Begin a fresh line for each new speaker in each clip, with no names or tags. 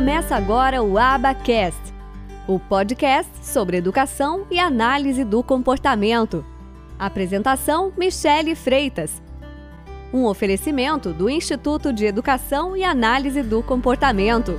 Começa agora o Abacast, o podcast sobre educação e análise do comportamento. Apresentação: Michele Freitas. Um oferecimento do Instituto de Educação e Análise do Comportamento.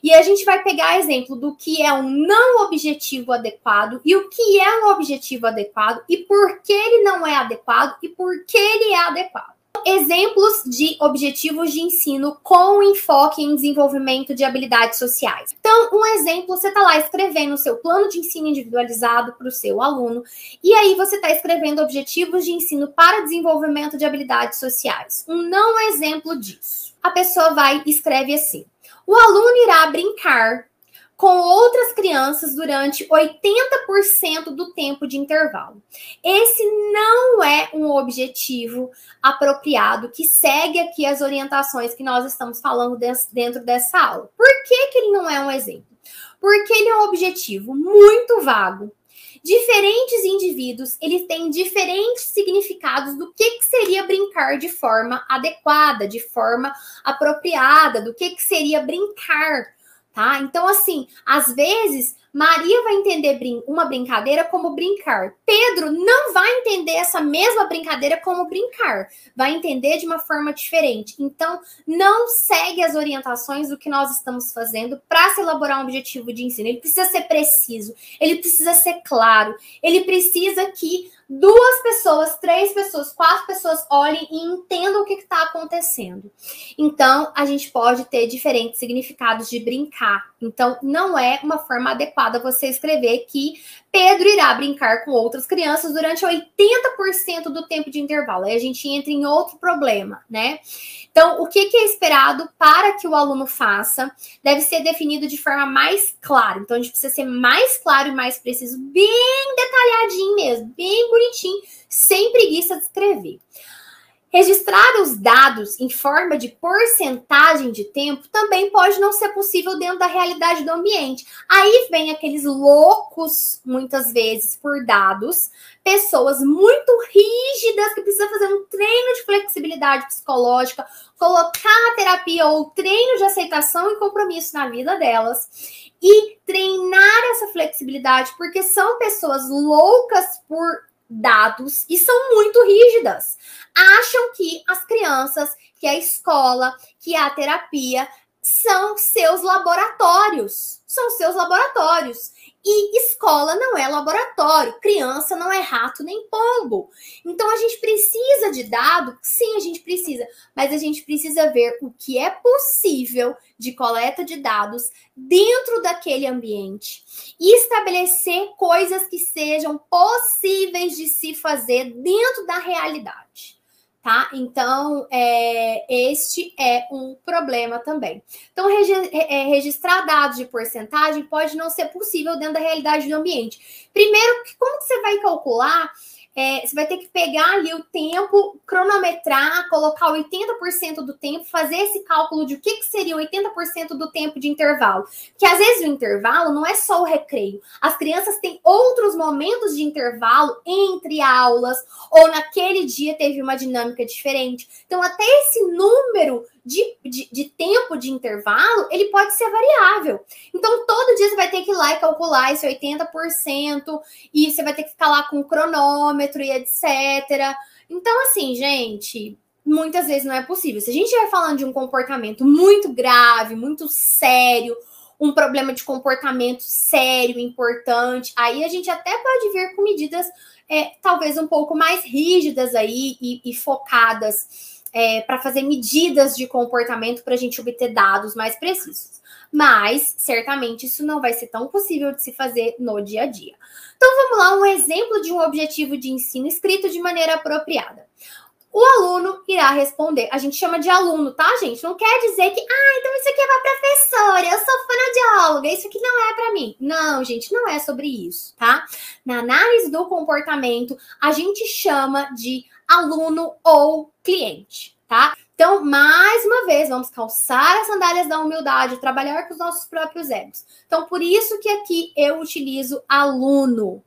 E a gente vai pegar exemplo do que é um não objetivo adequado e o que é um objetivo adequado e por que ele não é adequado e por que ele é adequado. Exemplos de objetivos de ensino com enfoque em desenvolvimento de habilidades sociais. Então, um exemplo, você está lá escrevendo o seu plano de ensino individualizado para o seu aluno, e aí você está escrevendo objetivos de ensino para desenvolvimento de habilidades sociais. Um não exemplo disso. A pessoa vai e escreve assim: o aluno irá brincar com outras crianças durante 80% do tempo de intervalo. Esse não é um objetivo apropriado que segue aqui as orientações que nós estamos falando dentro dessa aula. Por que, que ele não é um exemplo? Porque ele é um objetivo muito vago. Diferentes indivíduos, eles têm diferentes significados do que, que seria brincar de forma adequada, de forma apropriada, do que, que seria brincar tá? Então, assim, às vezes Maria vai entender brin uma brincadeira como brincar. Pedro não vai entender essa mesma brincadeira como brincar. Vai entender de uma forma diferente. Então, não segue as orientações do que nós estamos fazendo para se elaborar um objetivo de ensino. Ele precisa ser preciso, ele precisa ser claro, ele precisa que duas pessoas, três pessoas, quatro pessoas olhem e entendam o que está acontecendo. Então, a gente pode ter diferentes significados de brincar. Então, não é uma forma adequada você escrever que Pedro irá brincar com outras crianças durante 80% do tempo de intervalo. Aí a gente entra em outro problema, né? Então, o que, é esperado para que o aluno faça deve ser definido de forma mais clara. Então, a gente precisa ser mais claro e mais preciso, bem detalhadinho mesmo, bem sem preguiça de escrever. Registrar os dados em forma de porcentagem de tempo também pode não ser possível dentro da realidade do ambiente. Aí vem aqueles loucos, muitas vezes, por dados, pessoas muito rígidas que precisam fazer um treino de flexibilidade psicológica, colocar a terapia ou treino de aceitação e compromisso na vida delas e treinar essa flexibilidade, porque são pessoas loucas por dados e são muito rígidas. Acham que as crianças, que a escola, que a terapia são seus laboratórios. São seus laboratórios. E escola não é laboratório, criança não é rato nem pombo. Então a gente precisa de dado? Sim, a gente precisa, mas a gente precisa ver o que é possível de coleta de dados dentro daquele ambiente e estabelecer coisas que sejam possíveis de se fazer dentro da realidade tá? Então, é, este é um problema também. Então, regi é, registrar dados de porcentagem pode não ser possível dentro da realidade do ambiente. Primeiro, como que você vai calcular é, você vai ter que pegar ali o tempo, cronometrar, colocar 80% do tempo, fazer esse cálculo de o que, que seria 80% do tempo de intervalo. Que às vezes o intervalo não é só o recreio. As crianças têm outros momentos de intervalo entre aulas, ou naquele dia teve uma dinâmica diferente. Então, até esse número de, de, de, tempo de intervalo, ele pode ser variável. Então, todo dia você vai ter que ir lá e calcular esse 80%, e você vai ter que ficar lá com o cronômetro e etc. Então, assim, gente, muitas vezes não é possível. Se a gente estiver falando de um comportamento muito grave, muito sério, um problema de comportamento sério, importante, aí a gente até pode vir com medidas é, talvez um pouco mais rígidas aí e, e focadas é, para fazer medidas de comportamento para a gente obter dados mais precisos. Mas, certamente, isso não vai ser tão possível de se fazer no dia a dia. Então, vamos lá, um exemplo de um objetivo de ensino escrito de maneira apropriada. O aluno irá responder. A gente chama de aluno, tá, gente? Não quer dizer que, ah, então isso aqui é para professora, eu sou fonoaudióloga, isso aqui não é para mim. Não, gente, não é sobre isso, tá? Na análise do comportamento, a gente chama de aluno ou cliente, tá? Então, mais uma vez, vamos calçar as sandálias da humildade, trabalhar com os nossos próprios egos. Então, por isso que aqui eu utilizo aluno,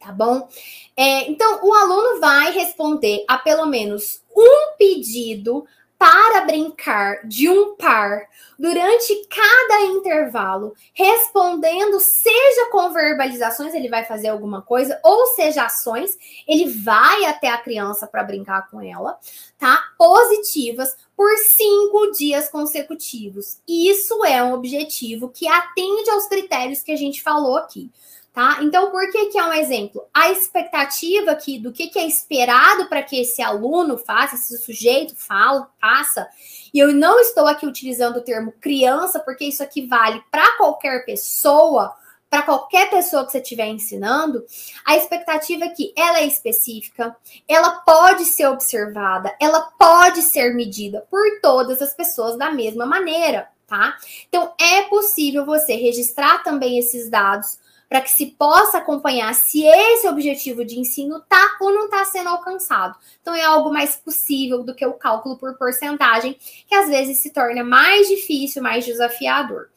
tá bom? É, então, o aluno vai responder a pelo menos um pedido para brincar de um par durante cada intervalo, respondendo, seja com verbalizações, ele vai fazer alguma coisa, ou seja, ações, ele vai até a criança para brincar com ela, tá? Positivas por cinco dias consecutivos. Isso é um objetivo que atende aos critérios que a gente falou aqui. Tá? Então, por que, que é um exemplo? A expectativa aqui do que, que é esperado para que esse aluno faça, esse sujeito fala, faça, e eu não estou aqui utilizando o termo criança, porque isso aqui vale para qualquer pessoa, para qualquer pessoa que você estiver ensinando, a expectativa é que ela é específica, ela pode ser observada, ela pode ser medida por todas as pessoas da mesma maneira, tá? Então, é possível você registrar também esses dados para que se possa acompanhar se esse objetivo de ensino está ou não está sendo alcançado. Então é algo mais possível do que o cálculo por porcentagem, que às vezes se torna mais difícil, mais desafiador.